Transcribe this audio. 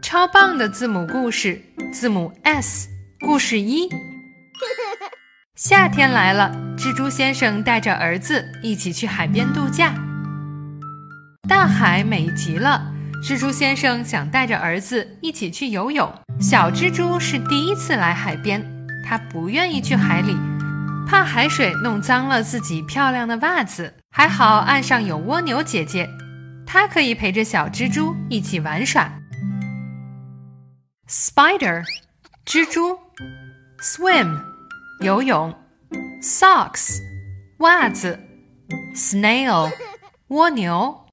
超棒的字母故事，字母 S。故事一：夏天来了，蜘蛛先生带着儿子一起去海边度假。大海美极了，蜘蛛先生想带着儿子一起去游泳。小蜘蛛是第一次来海边，他不愿意去海里，怕海水弄脏了自己漂亮的袜子。还好岸上有蜗牛姐姐，她可以陪着小蜘蛛一起玩耍。Spider，蜘蛛；swim，游泳；socks，袜子；snail，蜗牛。